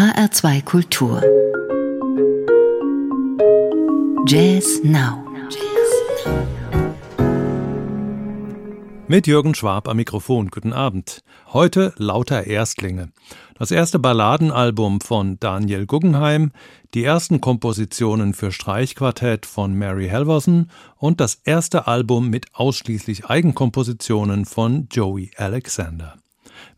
HR2 Kultur. Jazz Now. Mit Jürgen Schwab am Mikrofon. Guten Abend. Heute lauter Erstlinge. Das erste Balladenalbum von Daniel Guggenheim, die ersten Kompositionen für Streichquartett von Mary Halvorsen und das erste Album mit ausschließlich Eigenkompositionen von Joey Alexander.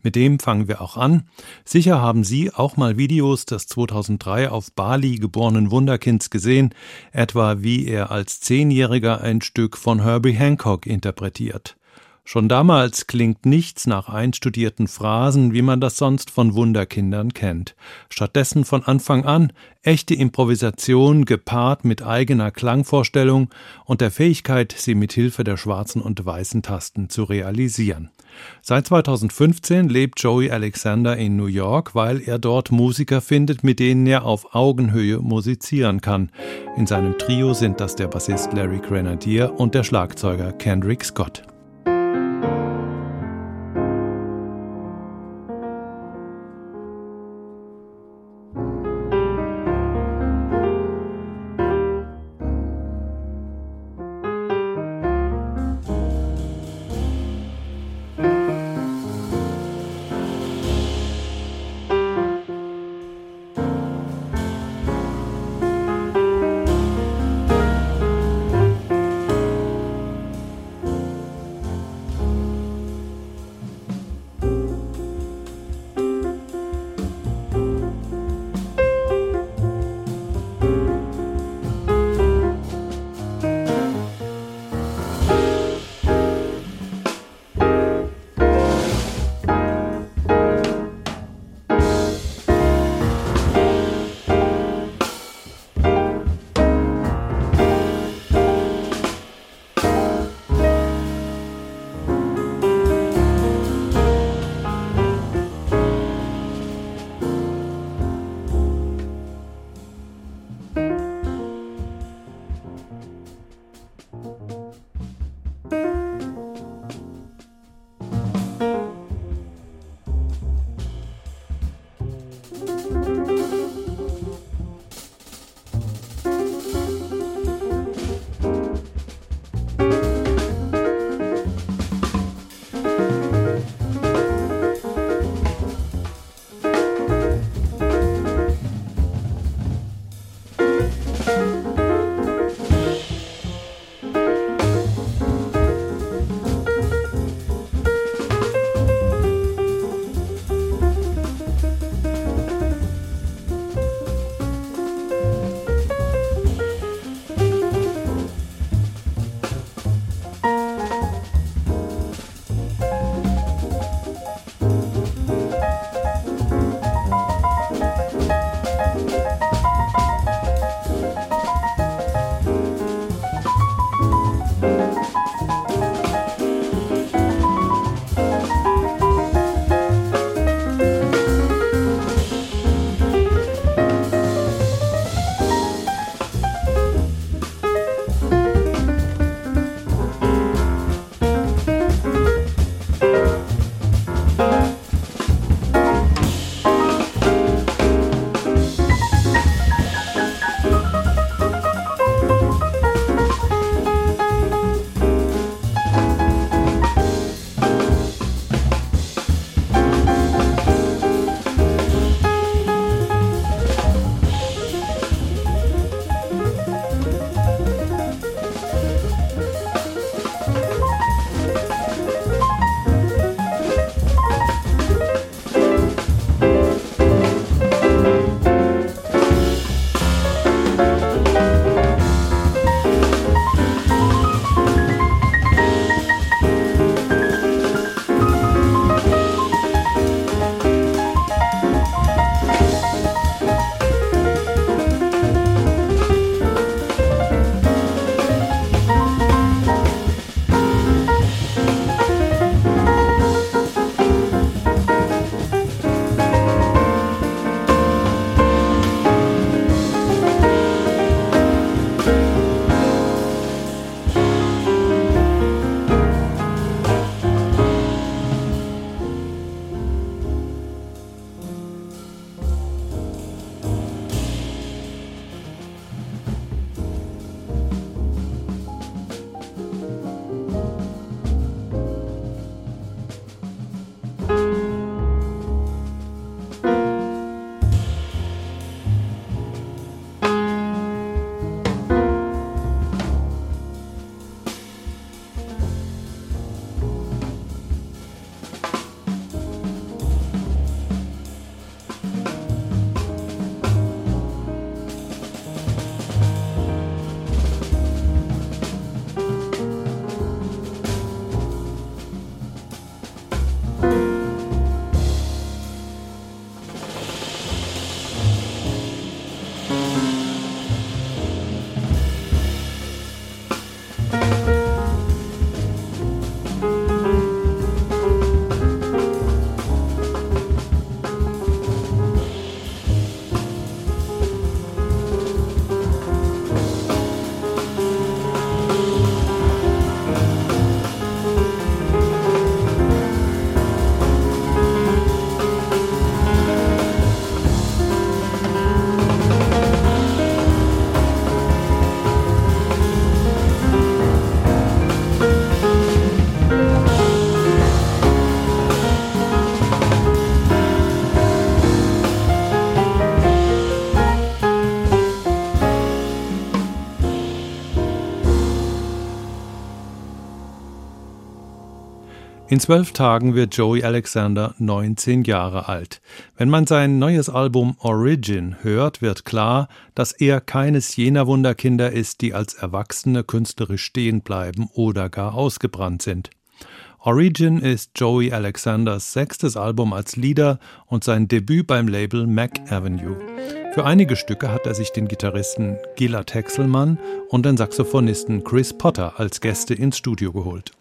Mit dem fangen wir auch an. Sicher haben Sie auch mal Videos des 2003 auf Bali geborenen Wunderkinds gesehen, etwa wie er als Zehnjähriger ein Stück von Herbie Hancock interpretiert. Schon damals klingt nichts nach einstudierten Phrasen, wie man das sonst von Wunderkindern kennt. Stattdessen von Anfang an echte Improvisation gepaart mit eigener Klangvorstellung und der Fähigkeit, sie mit Hilfe der schwarzen und weißen Tasten zu realisieren. Seit 2015 lebt Joey Alexander in New York, weil er dort Musiker findet, mit denen er auf Augenhöhe musizieren kann. In seinem Trio sind das der Bassist Larry Grenadier und der Schlagzeuger Kendrick Scott. In zwölf Tagen wird Joey Alexander 19 Jahre alt. Wenn man sein neues Album Origin hört, wird klar, dass er keines jener Wunderkinder ist, die als Erwachsene künstlerisch stehen bleiben oder gar ausgebrannt sind. Origin ist Joey Alexanders sechstes Album als Leader und sein Debüt beim Label Mac Avenue. Für einige Stücke hat er sich den Gitarristen Gilad Hexelmann und den Saxophonisten Chris Potter als Gäste ins Studio geholt.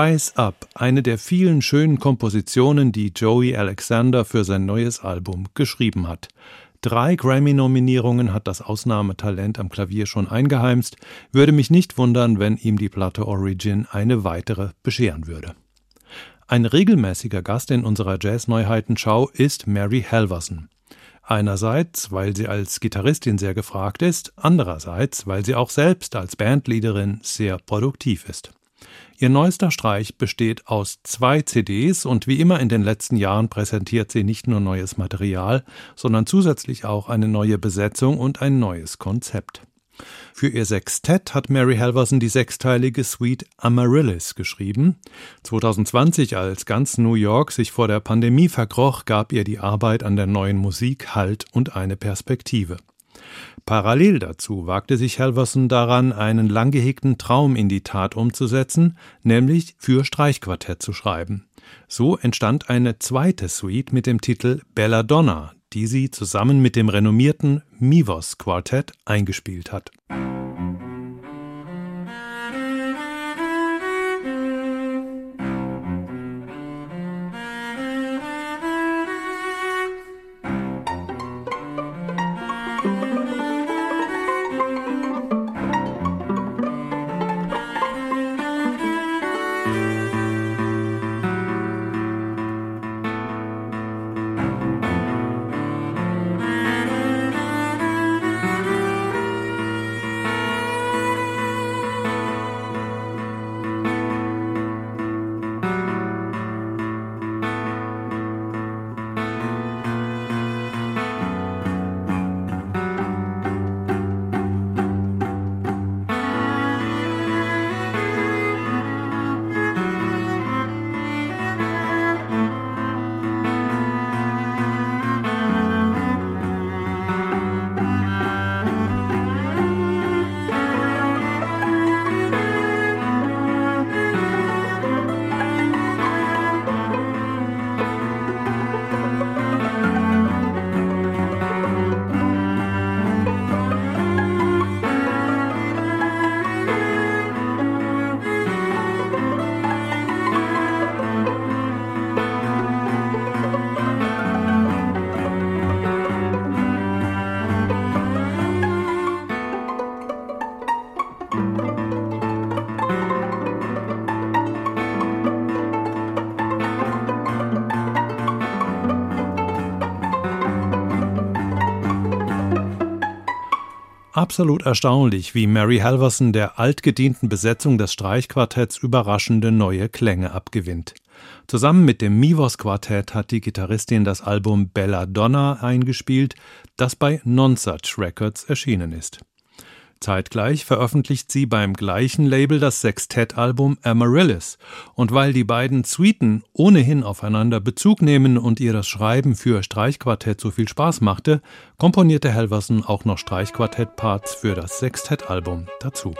Rise Up, eine der vielen schönen Kompositionen, die Joey Alexander für sein neues Album geschrieben hat. Drei Grammy-Nominierungen hat das Ausnahmetalent am Klavier schon eingeheimst. Würde mich nicht wundern, wenn ihm die Platte Origin eine weitere bescheren würde. Ein regelmäßiger Gast in unserer Jazz-Neuheiten-Schau ist Mary Halverson. Einerseits, weil sie als Gitarristin sehr gefragt ist, andererseits, weil sie auch selbst als Bandleaderin sehr produktiv ist. Ihr neuester Streich besteht aus zwei CDs und wie immer in den letzten Jahren präsentiert sie nicht nur neues Material, sondern zusätzlich auch eine neue Besetzung und ein neues Konzept. Für ihr Sextett hat Mary Halverson die sechsteilige Suite Amaryllis geschrieben. 2020, als ganz New York sich vor der Pandemie verkroch, gab ihr die Arbeit an der neuen Musik Halt und eine Perspektive. Parallel dazu wagte sich Halverson daran, einen lang gehegten Traum in die Tat umzusetzen, nämlich für Streichquartett zu schreiben. So entstand eine zweite Suite mit dem Titel Belladonna, die sie zusammen mit dem renommierten Mivos Quartett eingespielt hat. Absolut erstaunlich, wie Mary Halverson der altgedienten Besetzung des Streichquartetts überraschende neue Klänge abgewinnt. Zusammen mit dem Mivos Quartett hat die Gitarristin das Album Belladonna eingespielt, das bei Nonsuch Records erschienen ist. Zeitgleich veröffentlicht sie beim gleichen Label das Sextettalbum Amaryllis. Und weil die beiden Suiten ohnehin aufeinander Bezug nehmen und ihr das Schreiben für Streichquartett so viel Spaß machte, komponierte Helverson auch noch Streichquartettparts für das Sextettalbum dazu.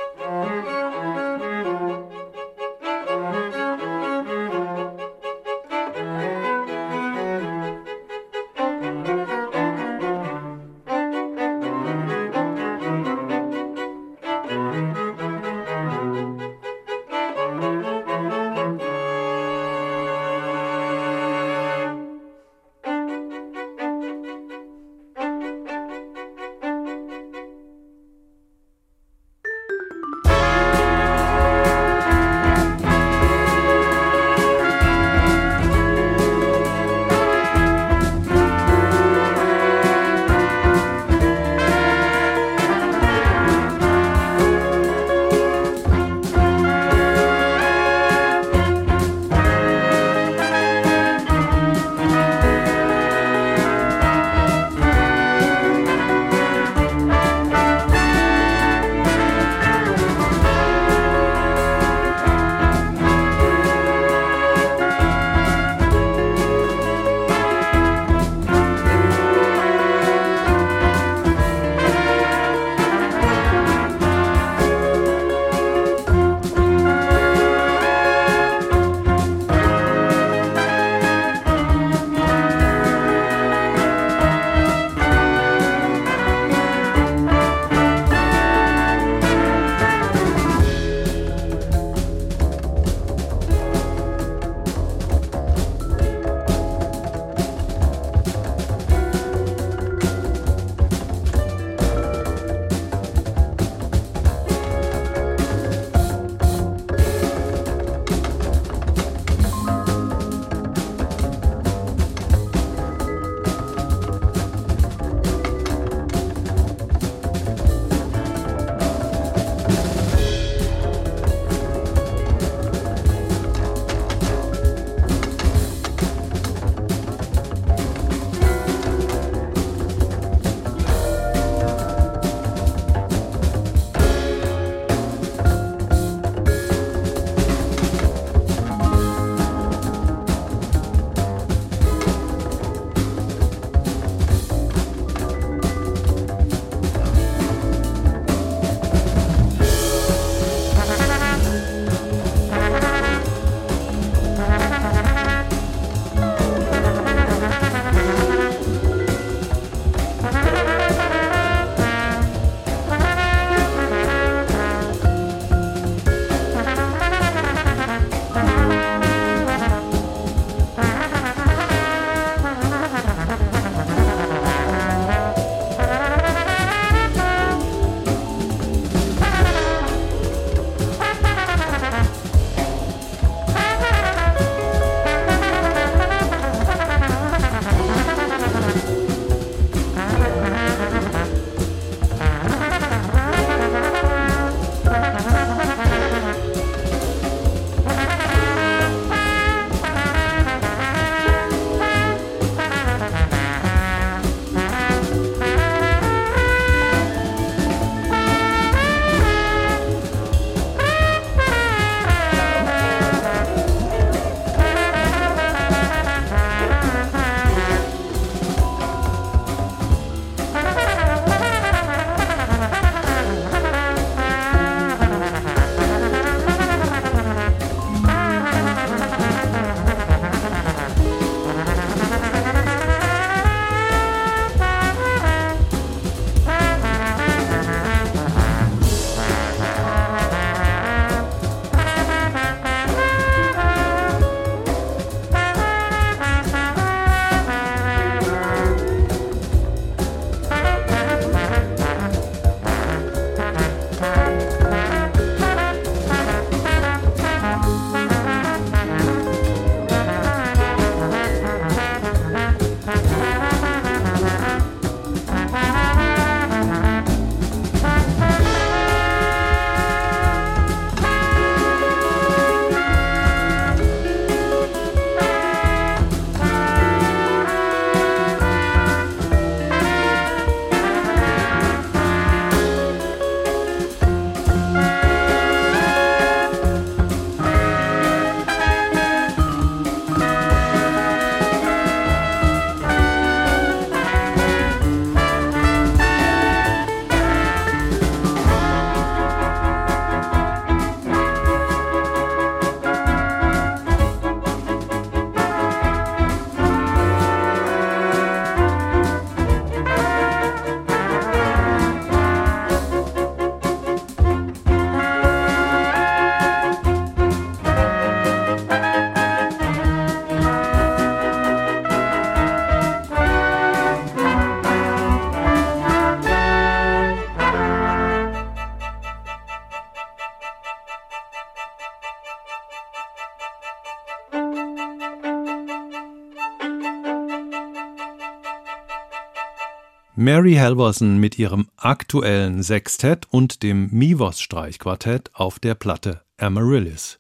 Mary Halvorsen mit ihrem aktuellen Sextett und dem Mivos-Streichquartett auf der Platte Amaryllis.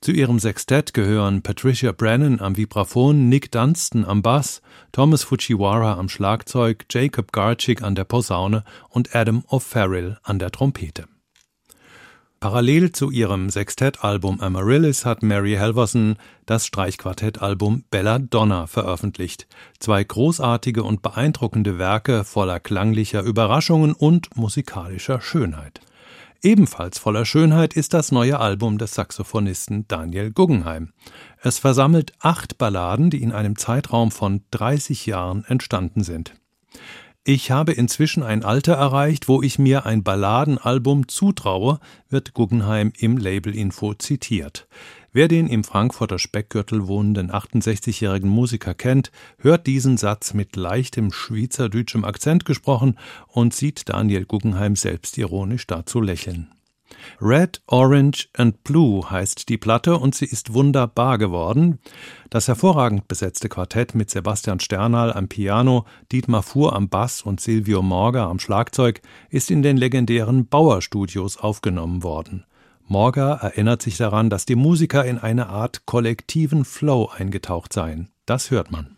Zu ihrem Sextett gehören Patricia Brennan am Vibraphon, Nick Dunstan am Bass, Thomas Fujiwara am Schlagzeug, Jacob Garchik an der Posaune und Adam O'Farrell an der Trompete. Parallel zu ihrem Sextettalbum Amaryllis hat Mary Halvorsen das Streichquartettalbum Belladonna veröffentlicht. Zwei großartige und beeindruckende Werke voller klanglicher Überraschungen und musikalischer Schönheit. Ebenfalls voller Schönheit ist das neue Album des Saxophonisten Daniel Guggenheim. Es versammelt acht Balladen, die in einem Zeitraum von 30 Jahren entstanden sind. Ich habe inzwischen ein Alter erreicht, wo ich mir ein Balladenalbum zutraue, wird Guggenheim im Labelinfo zitiert. Wer den im Frankfurter Speckgürtel wohnenden 68-jährigen Musiker kennt, hört diesen Satz mit leichtem schweizerdeutschem Akzent gesprochen und sieht Daniel Guggenheim selbstironisch dazu lächeln. Red, Orange and Blue heißt die Platte und sie ist wunderbar geworden. Das hervorragend besetzte Quartett mit Sebastian Sternal am Piano, Dietmar Fuhr am Bass und Silvio Morga am Schlagzeug ist in den legendären Bauer Studios aufgenommen worden. Morga erinnert sich daran, dass die Musiker in eine Art kollektiven Flow eingetaucht seien. Das hört man.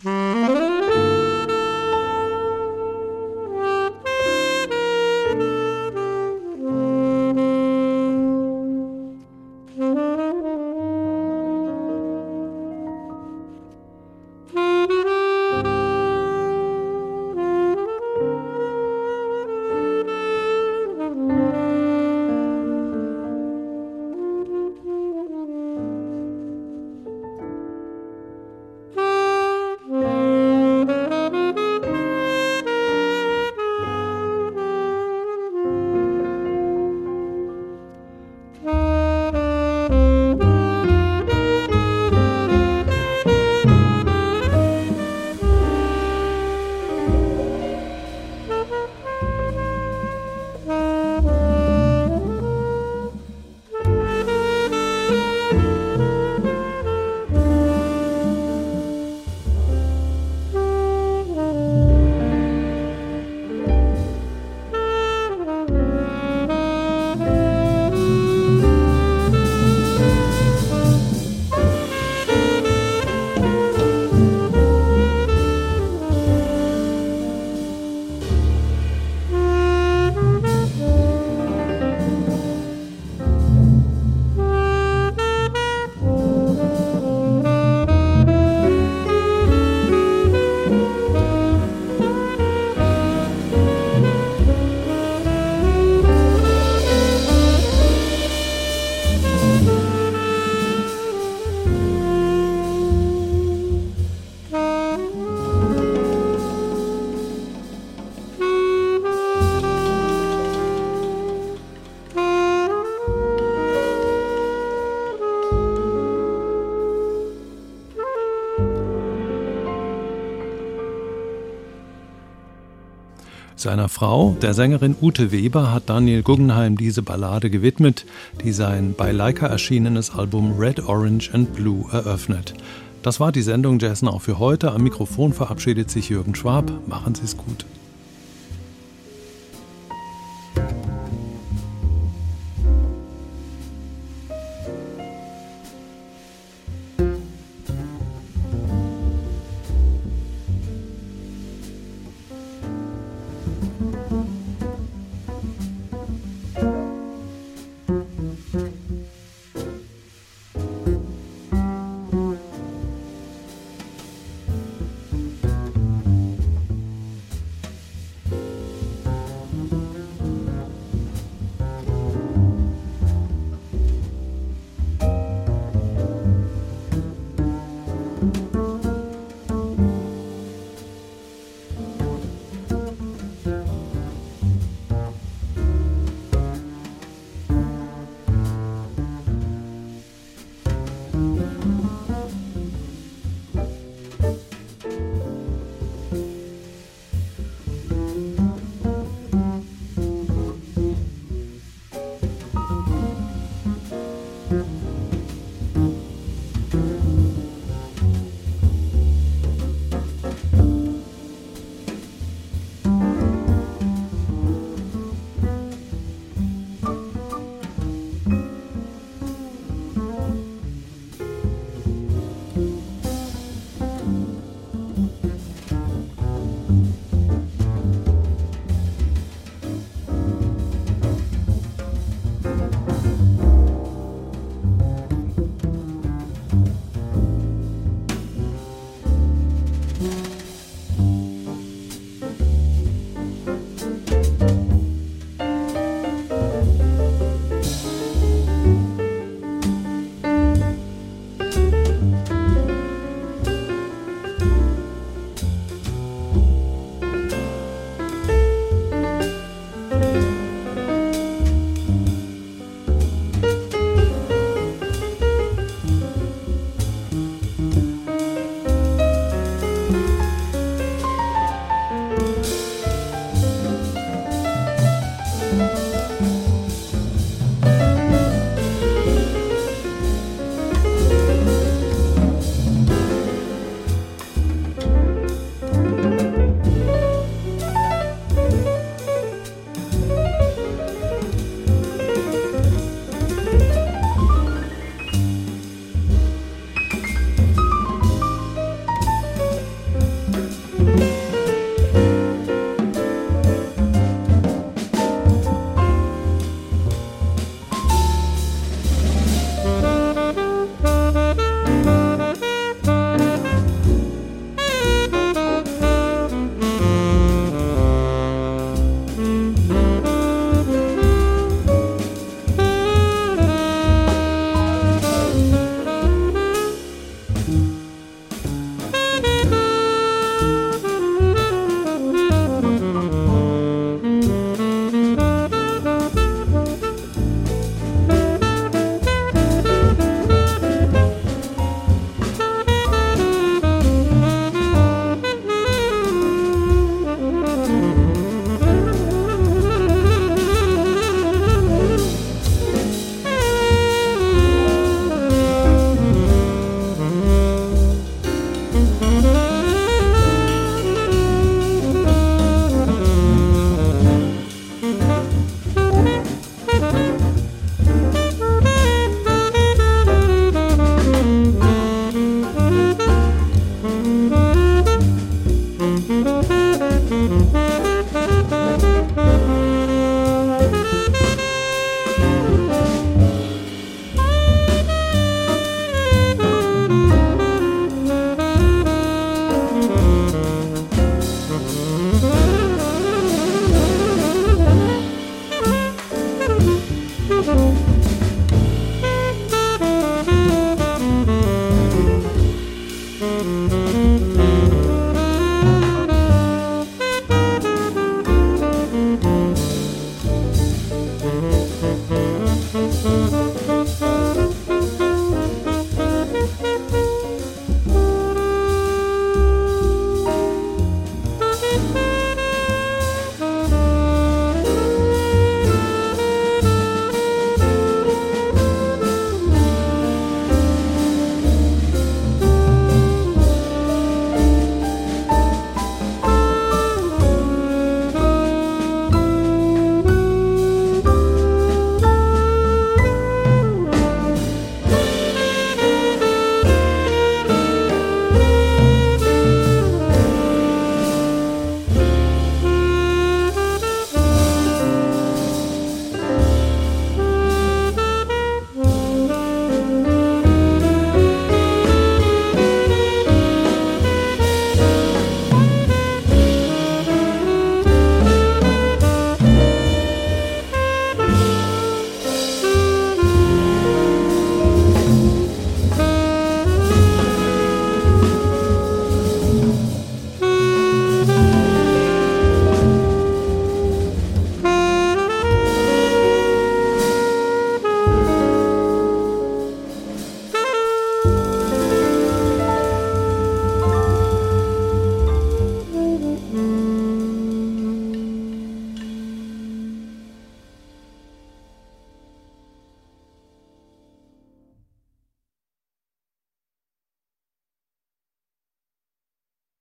Seiner Frau, der Sängerin Ute Weber, hat Daniel Guggenheim diese Ballade gewidmet, die sein bei Leica erschienenes Album Red, Orange and Blue eröffnet. Das war die Sendung Jazz Now für heute. Am Mikrofon verabschiedet sich Jürgen Schwab. Machen Sie es gut.